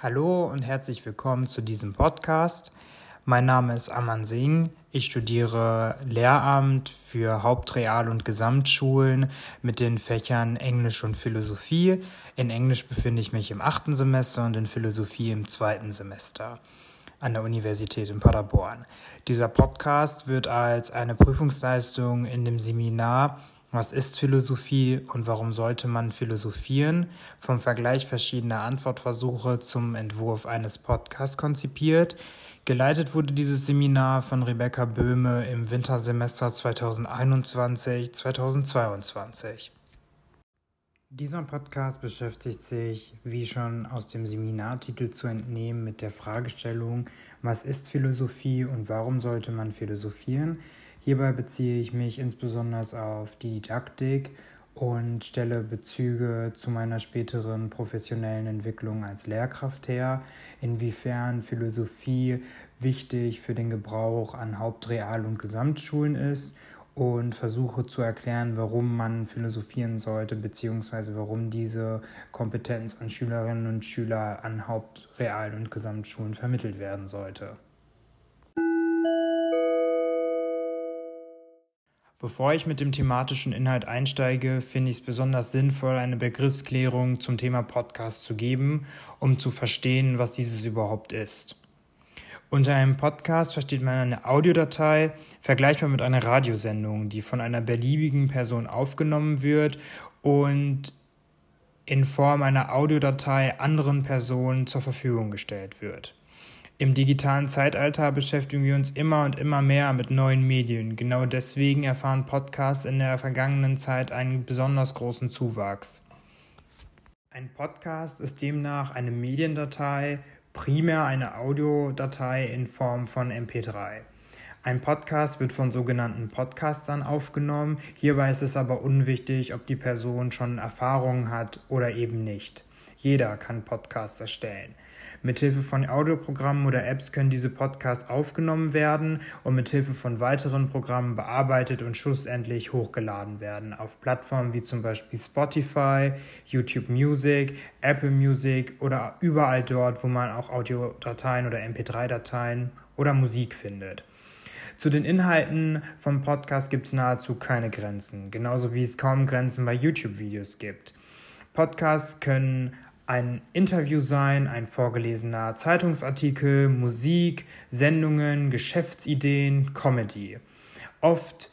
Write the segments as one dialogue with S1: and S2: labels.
S1: Hallo und herzlich willkommen zu diesem Podcast. Mein Name ist Aman Singh. Ich studiere Lehramt für Hauptreal- und Gesamtschulen mit den Fächern Englisch und Philosophie. In Englisch befinde ich mich im achten Semester und in Philosophie im zweiten Semester an der Universität in Paderborn. Dieser Podcast wird als eine Prüfungsleistung in dem Seminar was ist Philosophie und warum sollte man philosophieren? Vom Vergleich verschiedener Antwortversuche zum Entwurf eines Podcasts konzipiert. Geleitet wurde dieses Seminar von Rebecca Böhme im Wintersemester 2021-2022. Dieser Podcast beschäftigt sich, wie schon aus dem Seminartitel zu entnehmen, mit der Fragestellung, was ist Philosophie und warum sollte man philosophieren? Hierbei beziehe ich mich insbesondere auf die Didaktik und stelle Bezüge zu meiner späteren professionellen Entwicklung als Lehrkraft her, inwiefern Philosophie wichtig für den Gebrauch an Hauptreal- und Gesamtschulen ist und versuche zu erklären, warum man philosophieren sollte, beziehungsweise warum diese Kompetenz an Schülerinnen und Schüler an Hauptreal- und Gesamtschulen vermittelt werden sollte. Bevor ich mit dem thematischen Inhalt einsteige, finde ich es besonders sinnvoll, eine Begriffsklärung zum Thema Podcast zu geben, um zu verstehen, was dieses überhaupt ist. Unter einem Podcast versteht man eine Audiodatei, vergleichbar mit einer Radiosendung, die von einer beliebigen Person aufgenommen wird und in Form einer Audiodatei anderen Personen zur Verfügung gestellt wird. Im digitalen Zeitalter beschäftigen wir uns immer und immer mehr mit neuen Medien. Genau deswegen erfahren Podcasts in der vergangenen Zeit einen besonders großen Zuwachs. Ein Podcast ist demnach eine Mediendatei, primär eine Audiodatei in Form von MP3. Ein Podcast wird von sogenannten Podcastern aufgenommen. Hierbei ist es aber unwichtig, ob die Person schon Erfahrungen hat oder eben nicht. Jeder kann Podcasts erstellen. Mithilfe von Audioprogrammen oder Apps können diese Podcasts aufgenommen werden und mithilfe von weiteren Programmen bearbeitet und schlussendlich hochgeladen werden auf Plattformen wie zum Beispiel Spotify, YouTube Music, Apple Music oder überall dort, wo man auch Audiodateien oder MP3-Dateien oder Musik findet. Zu den Inhalten vom Podcast gibt es nahezu keine Grenzen, genauso wie es kaum Grenzen bei YouTube-Videos gibt. Podcasts können ein Interview sein, ein vorgelesener Zeitungsartikel, Musik, Sendungen, Geschäftsideen, Comedy. Oft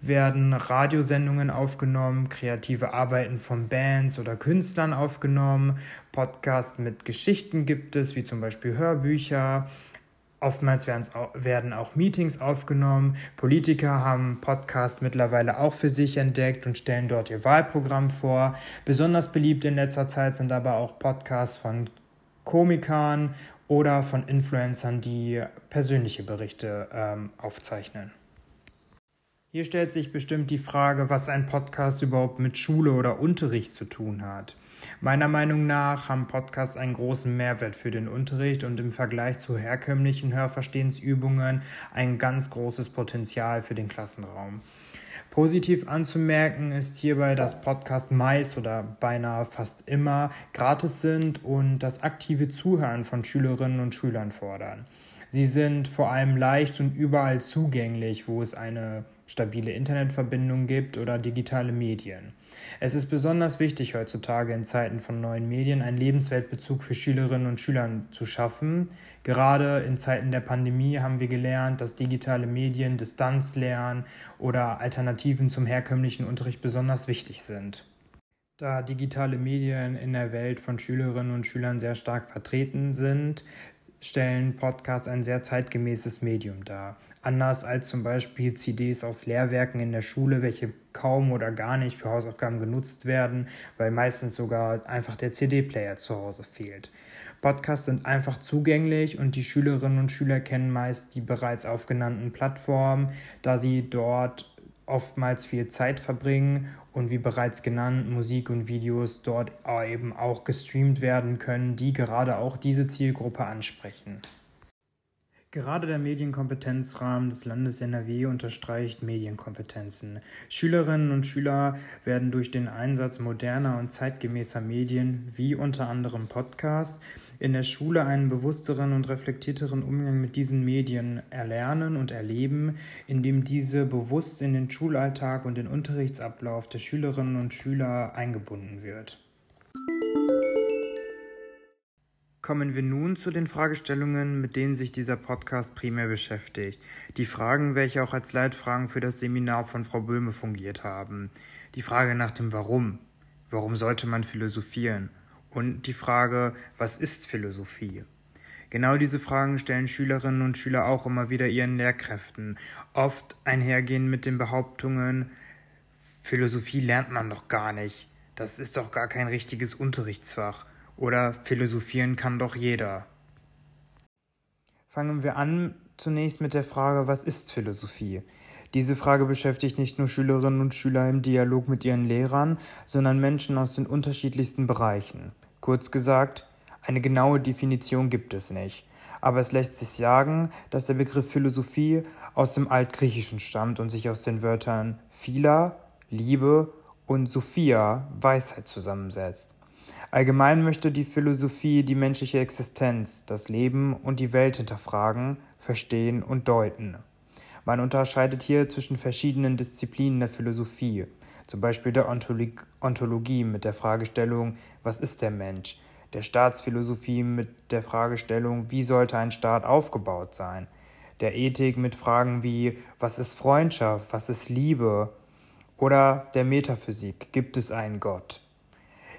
S1: werden Radiosendungen aufgenommen, kreative Arbeiten von Bands oder Künstlern aufgenommen, Podcasts mit Geschichten gibt es, wie zum Beispiel Hörbücher, Oftmals werden auch Meetings aufgenommen. Politiker haben Podcasts mittlerweile auch für sich entdeckt und stellen dort ihr Wahlprogramm vor. Besonders beliebt in letzter Zeit sind aber auch Podcasts von Komikern oder von Influencern, die persönliche Berichte ähm, aufzeichnen. Hier stellt sich bestimmt die Frage, was ein Podcast überhaupt mit Schule oder Unterricht zu tun hat. Meiner Meinung nach haben Podcasts einen großen Mehrwert für den Unterricht und im Vergleich zu herkömmlichen Hörverstehensübungen ein ganz großes Potenzial für den Klassenraum. Positiv anzumerken ist hierbei, dass Podcasts meist oder beinahe fast immer gratis sind und das aktive Zuhören von Schülerinnen und Schülern fordern. Sie sind vor allem leicht und überall zugänglich, wo es eine stabile Internetverbindung gibt oder digitale Medien. Es ist besonders wichtig heutzutage in Zeiten von neuen Medien einen Lebensweltbezug für Schülerinnen und Schüler zu schaffen. Gerade in Zeiten der Pandemie haben wir gelernt, dass digitale Medien, Distanzlernen oder Alternativen zum herkömmlichen Unterricht besonders wichtig sind. Da digitale Medien in der Welt von Schülerinnen und Schülern sehr stark vertreten sind, stellen Podcasts ein sehr zeitgemäßes Medium dar. Anders als zum Beispiel CDs aus Lehrwerken in der Schule, welche kaum oder gar nicht für Hausaufgaben genutzt werden, weil meistens sogar einfach der CD-Player zu Hause fehlt. Podcasts sind einfach zugänglich und die Schülerinnen und Schüler kennen meist die bereits aufgenannten Plattformen, da sie dort oftmals viel Zeit verbringen und wie bereits genannt, Musik und Videos dort eben auch gestreamt werden können, die gerade auch diese Zielgruppe ansprechen. Gerade der Medienkompetenzrahmen des Landes NRW unterstreicht Medienkompetenzen. Schülerinnen und Schüler werden durch den Einsatz moderner und zeitgemäßer Medien, wie unter anderem Podcasts, in der Schule einen bewussteren und reflektierteren Umgang mit diesen Medien erlernen und erleben, indem diese bewusst in den Schulalltag und den Unterrichtsablauf der Schülerinnen und Schüler eingebunden wird. Kommen wir nun zu den Fragestellungen, mit denen sich dieser Podcast primär beschäftigt. Die Fragen, welche auch als Leitfragen für das Seminar von Frau Böhme fungiert haben. Die Frage nach dem Warum. Warum sollte man philosophieren? Und die Frage, was ist Philosophie? Genau diese Fragen stellen Schülerinnen und Schüler auch immer wieder ihren Lehrkräften, oft einhergehend mit den Behauptungen, Philosophie lernt man doch gar nicht, das ist doch gar kein richtiges Unterrichtsfach oder philosophieren kann doch jeder. Fangen wir an zunächst mit der Frage, was ist Philosophie? Diese Frage beschäftigt nicht nur Schülerinnen und Schüler im Dialog mit ihren Lehrern, sondern Menschen aus den unterschiedlichsten Bereichen. Kurz gesagt, eine genaue Definition gibt es nicht. Aber es lässt sich sagen, dass der Begriff Philosophie aus dem Altgriechischen stammt und sich aus den Wörtern Phila, Liebe und Sophia, Weisheit zusammensetzt. Allgemein möchte die Philosophie die menschliche Existenz, das Leben und die Welt hinterfragen, verstehen und deuten. Man unterscheidet hier zwischen verschiedenen Disziplinen der Philosophie, zum Beispiel der Ontologie mit der Fragestellung, was ist der Mensch, der Staatsphilosophie mit der Fragestellung, wie sollte ein Staat aufgebaut sein, der Ethik mit Fragen wie, was ist Freundschaft, was ist Liebe, oder der Metaphysik, gibt es einen Gott.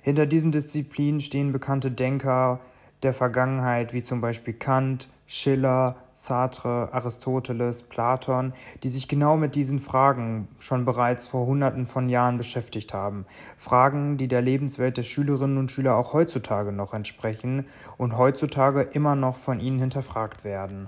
S1: Hinter diesen Disziplinen stehen bekannte Denker der Vergangenheit, wie zum Beispiel Kant, Schiller, Sartre, Aristoteles, Platon, die sich genau mit diesen Fragen schon bereits vor Hunderten von Jahren beschäftigt haben. Fragen, die der Lebenswelt der Schülerinnen und Schüler auch heutzutage noch entsprechen und heutzutage immer noch von ihnen hinterfragt werden.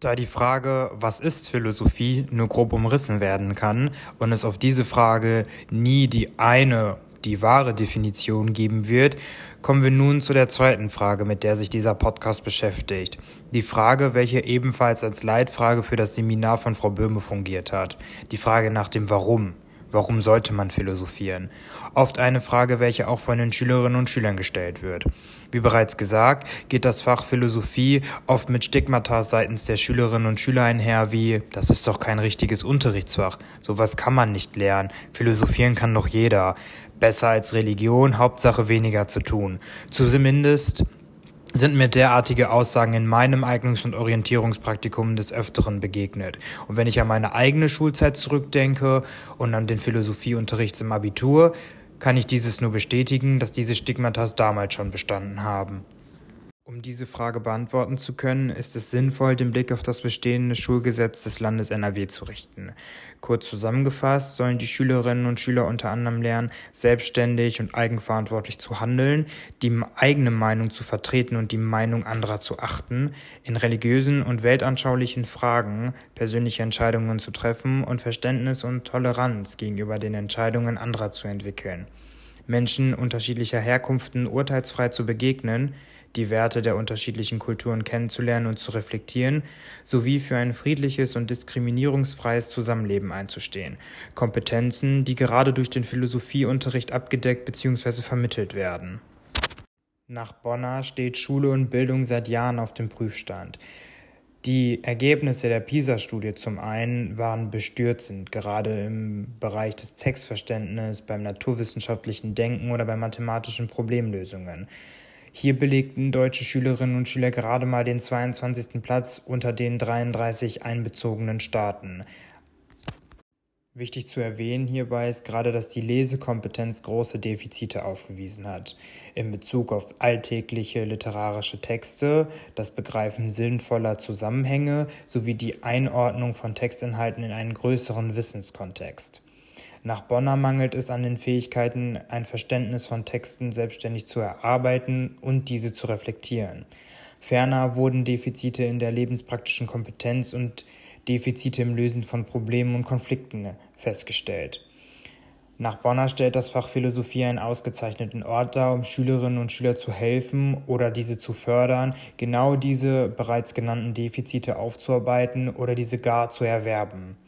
S1: Da die Frage, was ist Philosophie, nur grob umrissen werden kann und es auf diese Frage nie die eine die wahre Definition geben wird, kommen wir nun zu der zweiten Frage, mit der sich dieser Podcast beschäftigt. Die Frage, welche ebenfalls als Leitfrage für das Seminar von Frau Böhme fungiert hat. Die Frage nach dem Warum. Warum sollte man philosophieren? Oft eine Frage, welche auch von den Schülerinnen und Schülern gestellt wird. Wie bereits gesagt, geht das Fach Philosophie oft mit Stigmata seitens der Schülerinnen und Schüler einher, wie, das ist doch kein richtiges Unterrichtsfach, sowas kann man nicht lernen, philosophieren kann doch jeder, besser als Religion, Hauptsache weniger zu tun. Zumindest sind mir derartige Aussagen in meinem Eignungs- und Orientierungspraktikum des Öfteren begegnet. Und wenn ich an meine eigene Schulzeit zurückdenke und an den Philosophieunterricht im Abitur, kann ich dieses nur bestätigen, dass diese Stigmatas damals schon bestanden haben. Um diese Frage beantworten zu können, ist es sinnvoll, den Blick auf das bestehende Schulgesetz des Landes NRW zu richten. Kurz zusammengefasst sollen die Schülerinnen und Schüler unter anderem lernen, selbstständig und eigenverantwortlich zu handeln, die eigene Meinung zu vertreten und die Meinung anderer zu achten, in religiösen und weltanschaulichen Fragen persönliche Entscheidungen zu treffen und Verständnis und Toleranz gegenüber den Entscheidungen anderer zu entwickeln. Menschen unterschiedlicher Herkunften urteilsfrei zu begegnen, die Werte der unterschiedlichen Kulturen kennenzulernen und zu reflektieren, sowie für ein friedliches und diskriminierungsfreies Zusammenleben einzustehen. Kompetenzen, die gerade durch den Philosophieunterricht abgedeckt bzw. vermittelt werden. Nach Bonner steht Schule und Bildung seit Jahren auf dem Prüfstand. Die Ergebnisse der PISA-Studie zum einen waren bestürzend, gerade im Bereich des Textverständnisses, beim naturwissenschaftlichen Denken oder bei mathematischen Problemlösungen. Hier belegten deutsche Schülerinnen und Schüler gerade mal den 22. Platz unter den 33 einbezogenen Staaten. Wichtig zu erwähnen hierbei ist gerade, dass die Lesekompetenz große Defizite aufgewiesen hat. In Bezug auf alltägliche literarische Texte, das Begreifen sinnvoller Zusammenhänge sowie die Einordnung von Textinhalten in einen größeren Wissenskontext. Nach Bonner mangelt es an den Fähigkeiten, ein Verständnis von Texten selbstständig zu erarbeiten und diese zu reflektieren. Ferner wurden Defizite in der lebenspraktischen Kompetenz und Defizite im Lösen von Problemen und Konflikten festgestellt. Nach Bonner stellt das Fach Philosophie einen ausgezeichneten Ort dar, um Schülerinnen und Schüler zu helfen oder diese zu fördern, genau diese bereits genannten Defizite aufzuarbeiten oder diese gar zu erwerben.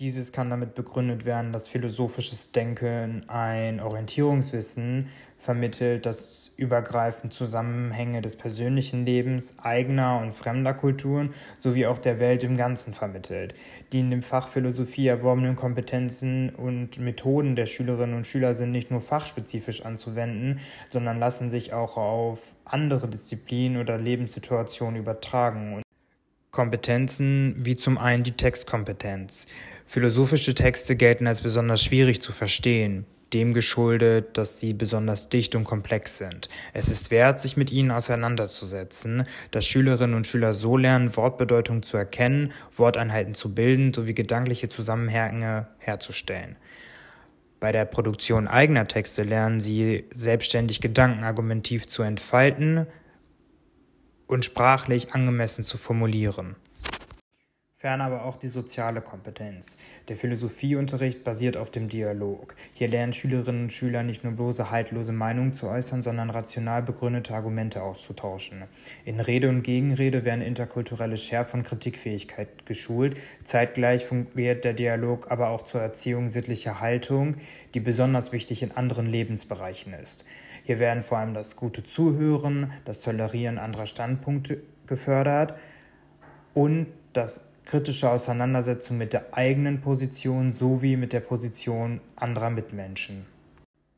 S1: Dieses kann damit begründet werden, dass philosophisches Denken ein Orientierungswissen vermittelt, das übergreifend Zusammenhänge des persönlichen Lebens, eigener und fremder Kulturen sowie auch der Welt im Ganzen vermittelt. Die in dem Fach Philosophie erworbenen Kompetenzen und Methoden der Schülerinnen und Schüler sind nicht nur fachspezifisch anzuwenden, sondern lassen sich auch auf andere Disziplinen oder Lebenssituationen übertragen. Kompetenzen wie zum einen die Textkompetenz. Philosophische Texte gelten als besonders schwierig zu verstehen, dem geschuldet, dass sie besonders dicht und komplex sind. Es ist wert, sich mit ihnen auseinanderzusetzen, dass Schülerinnen und Schüler so lernen, Wortbedeutung zu erkennen, Worteinheiten zu bilden sowie gedankliche Zusammenhänge herzustellen. Bei der Produktion eigener Texte lernen sie selbstständig Gedanken argumentiv zu entfalten, und sprachlich angemessen zu formulieren. Ferner aber auch die soziale Kompetenz. Der Philosophieunterricht basiert auf dem Dialog. Hier lernen Schülerinnen und Schüler nicht nur bloße haltlose Meinungen zu äußern, sondern rational begründete Argumente auszutauschen. In Rede und Gegenrede werden interkulturelle Schärfe und Kritikfähigkeit geschult. Zeitgleich fungiert der Dialog aber auch zur Erziehung sittlicher Haltung, die besonders wichtig in anderen Lebensbereichen ist. Hier werden vor allem das gute Zuhören, das Tolerieren anderer Standpunkte gefördert und das kritische Auseinandersetzung mit der eigenen Position sowie mit der Position anderer Mitmenschen.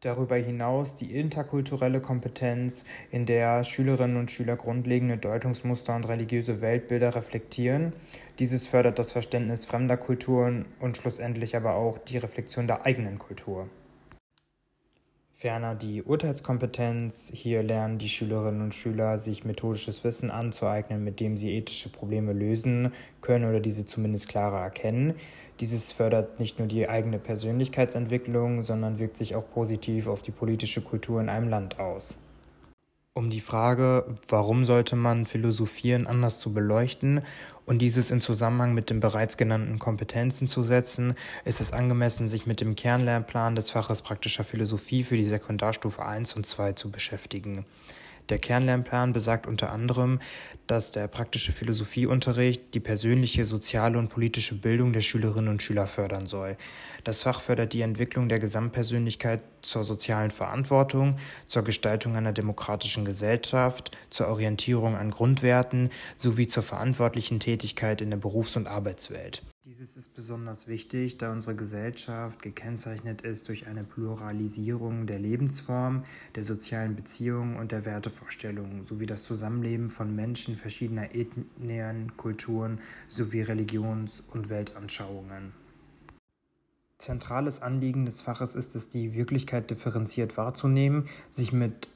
S1: Darüber hinaus die interkulturelle Kompetenz, in der Schülerinnen und Schüler grundlegende Deutungsmuster und religiöse Weltbilder reflektieren. Dieses fördert das Verständnis fremder Kulturen und schlussendlich aber auch die Reflexion der eigenen Kultur. Ferner die Urteilskompetenz. Hier lernen die Schülerinnen und Schüler, sich methodisches Wissen anzueignen, mit dem sie ethische Probleme lösen können oder diese zumindest klarer erkennen. Dieses fördert nicht nur die eigene Persönlichkeitsentwicklung, sondern wirkt sich auch positiv auf die politische Kultur in einem Land aus. Um die Frage, warum sollte man philosophieren, anders zu beleuchten und dieses in Zusammenhang mit den bereits genannten Kompetenzen zu setzen, ist es angemessen, sich mit dem Kernlernplan des Faches praktischer Philosophie für die Sekundarstufe 1 und 2 zu beschäftigen. Der Kernlernplan besagt unter anderem, dass der praktische Philosophieunterricht die persönliche, soziale und politische Bildung der Schülerinnen und Schüler fördern soll. Das Fach fördert die Entwicklung der Gesamtpersönlichkeit zur sozialen Verantwortung, zur Gestaltung einer demokratischen Gesellschaft, zur Orientierung an Grundwerten sowie zur verantwortlichen Tätigkeit in der Berufs- und Arbeitswelt. Dieses ist besonders wichtig, da unsere Gesellschaft gekennzeichnet ist durch eine Pluralisierung der Lebensform, der sozialen Beziehungen und der Wertevorstellungen sowie das Zusammenleben von Menschen verschiedener Ethnien, Kulturen sowie Religions- und Weltanschauungen. Zentrales Anliegen des Faches ist es, die Wirklichkeit differenziert wahrzunehmen, sich mit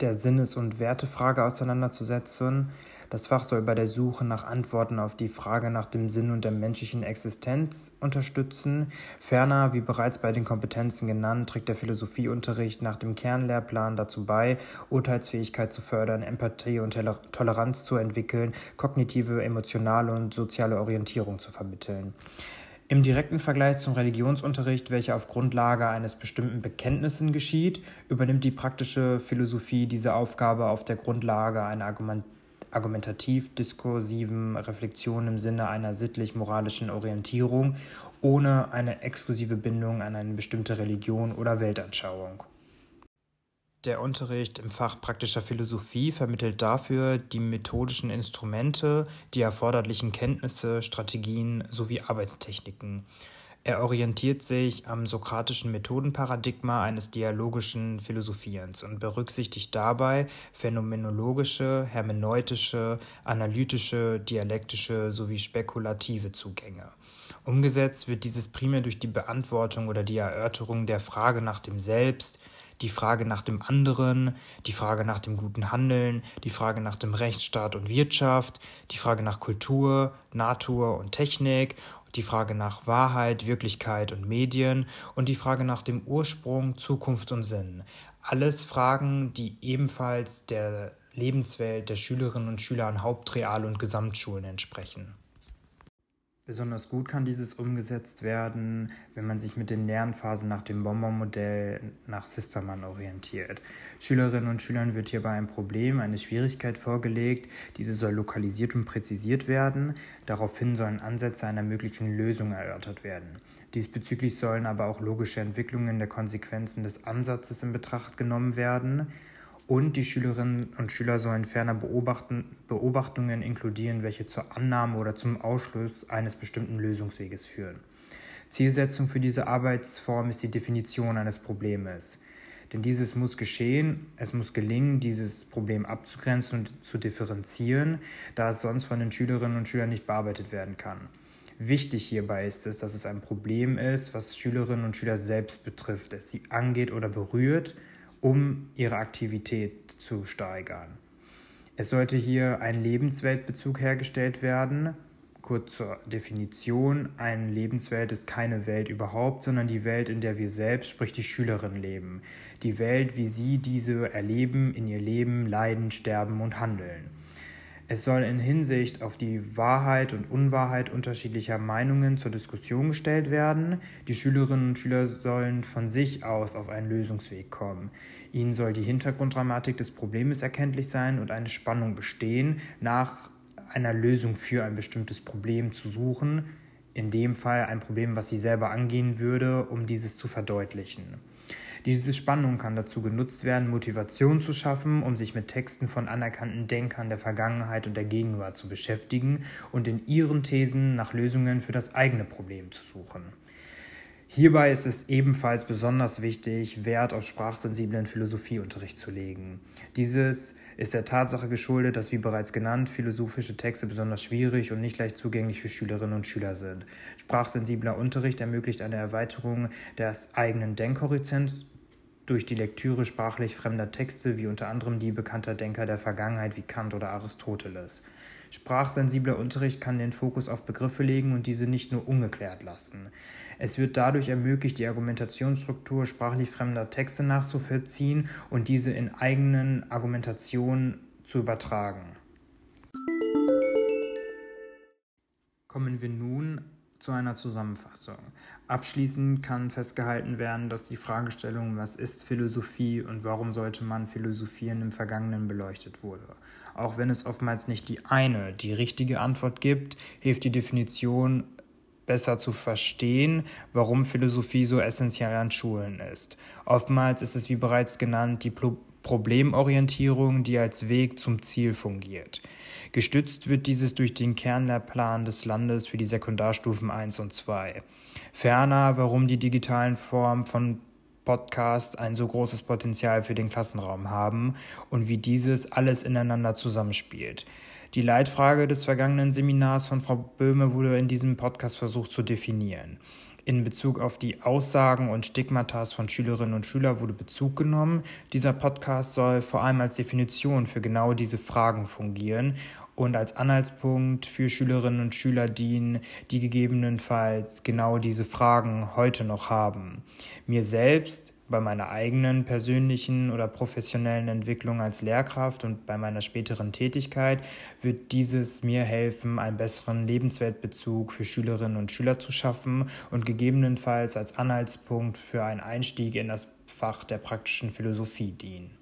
S1: der Sinnes- und Wertefrage auseinanderzusetzen. Das Fach soll bei der Suche nach Antworten auf die Frage nach dem Sinn und der menschlichen Existenz unterstützen. Ferner, wie bereits bei den Kompetenzen genannt, trägt der Philosophieunterricht nach dem Kernlehrplan dazu bei, Urteilsfähigkeit zu fördern, Empathie und Toleranz zu entwickeln, kognitive, emotionale und soziale Orientierung zu vermitteln. Im direkten Vergleich zum Religionsunterricht, welcher auf Grundlage eines bestimmten Bekenntnisses geschieht, übernimmt die praktische Philosophie diese Aufgabe auf der Grundlage einer argumentativ-diskursiven Reflexion im Sinne einer sittlich-moralischen Orientierung, ohne eine exklusive Bindung an eine bestimmte Religion oder Weltanschauung. Der Unterricht im Fach praktischer Philosophie vermittelt dafür die methodischen Instrumente, die erforderlichen Kenntnisse, Strategien sowie Arbeitstechniken. Er orientiert sich am sokratischen Methodenparadigma eines dialogischen Philosophierens und berücksichtigt dabei phänomenologische, hermeneutische, analytische, dialektische sowie spekulative Zugänge. Umgesetzt wird dieses primär durch die Beantwortung oder die Erörterung der Frage nach dem Selbst, die Frage nach dem anderen, die Frage nach dem guten Handeln, die Frage nach dem Rechtsstaat und Wirtschaft, die Frage nach Kultur, Natur und Technik, die Frage nach Wahrheit, Wirklichkeit und Medien und die Frage nach dem Ursprung, Zukunft und Sinn. Alles Fragen, die ebenfalls der Lebenswelt der Schülerinnen und Schüler an Hauptreal- und Gesamtschulen entsprechen. Besonders gut kann dieses umgesetzt werden, wenn man sich mit den Lernphasen nach dem Bonbon-Modell nach Sistermann orientiert. Schülerinnen und Schülern wird hierbei ein Problem, eine Schwierigkeit vorgelegt. Diese soll lokalisiert und präzisiert werden. Daraufhin sollen Ansätze einer möglichen Lösung erörtert werden. Diesbezüglich sollen aber auch logische Entwicklungen der Konsequenzen des Ansatzes in Betracht genommen werden. Und die Schülerinnen und Schüler sollen ferner Beobachtungen inkludieren, welche zur Annahme oder zum Ausschluss eines bestimmten Lösungsweges führen. Zielsetzung für diese Arbeitsform ist die Definition eines Problems. Denn dieses muss geschehen, es muss gelingen, dieses Problem abzugrenzen und zu differenzieren, da es sonst von den Schülerinnen und Schülern nicht bearbeitet werden kann. Wichtig hierbei ist es, dass es ein Problem ist, was Schülerinnen und Schüler selbst betrifft, es sie angeht oder berührt um ihre Aktivität zu steigern. Es sollte hier ein Lebensweltbezug hergestellt werden. Kurz zur Definition, eine Lebenswelt ist keine Welt überhaupt, sondern die Welt, in der wir selbst, sprich die Schülerinnen, leben. Die Welt, wie sie diese erleben, in ihr Leben, leiden, sterben und handeln. Es soll in Hinsicht auf die Wahrheit und Unwahrheit unterschiedlicher Meinungen zur Diskussion gestellt werden. Die Schülerinnen und Schüler sollen von sich aus auf einen Lösungsweg kommen. Ihnen soll die Hintergrunddramatik des Problems erkenntlich sein und eine Spannung bestehen, nach einer Lösung für ein bestimmtes Problem zu suchen. In dem Fall ein Problem, was sie selber angehen würde, um dieses zu verdeutlichen. Diese Spannung kann dazu genutzt werden, Motivation zu schaffen, um sich mit Texten von anerkannten Denkern der Vergangenheit und der Gegenwart zu beschäftigen und in ihren Thesen nach Lösungen für das eigene Problem zu suchen. Hierbei ist es ebenfalls besonders wichtig, Wert auf sprachsensiblen Philosophieunterricht zu legen. Dieses ist der Tatsache geschuldet, dass, wie bereits genannt, philosophische Texte besonders schwierig und nicht leicht zugänglich für Schülerinnen und Schüler sind. Sprachsensibler Unterricht ermöglicht eine Erweiterung des eigenen Denkhorizonts durch die Lektüre sprachlich fremder Texte, wie unter anderem die bekannter Denker der Vergangenheit wie Kant oder Aristoteles. Sprachsensibler Unterricht kann den Fokus auf Begriffe legen und diese nicht nur ungeklärt lassen. Es wird dadurch ermöglicht, die Argumentationsstruktur sprachlich fremder Texte nachzuvollziehen und diese in eigenen Argumentationen zu übertragen. Kommen wir nun zu einer Zusammenfassung. Abschließend kann festgehalten werden, dass die Fragestellung, was ist Philosophie und warum sollte man philosophieren, im Vergangenen beleuchtet wurde. Auch wenn es oftmals nicht die eine, die richtige Antwort gibt, hilft die Definition besser zu verstehen, warum Philosophie so essentiell an Schulen ist. Oftmals ist es, wie bereits genannt, die Problemorientierung, die als Weg zum Ziel fungiert. Gestützt wird dieses durch den Kernlehrplan des Landes für die Sekundarstufen 1 und 2. Ferner, warum die digitalen Formen von Podcasts ein so großes Potenzial für den Klassenraum haben und wie dieses alles ineinander zusammenspielt. Die Leitfrage des vergangenen Seminars von Frau Böhme wurde in diesem Podcast versucht zu definieren. In Bezug auf die Aussagen und Stigmatas von Schülerinnen und Schülern wurde Bezug genommen. Dieser Podcast soll vor allem als Definition für genau diese Fragen fungieren und als Anhaltspunkt für Schülerinnen und Schüler dienen, die gegebenenfalls genau diese Fragen heute noch haben. Mir selbst bei meiner eigenen persönlichen oder professionellen Entwicklung als Lehrkraft und bei meiner späteren Tätigkeit wird dieses mir helfen, einen besseren Lebensweltbezug für Schülerinnen und Schüler zu schaffen und gegebenenfalls als Anhaltspunkt für einen Einstieg in das Fach der praktischen Philosophie dienen.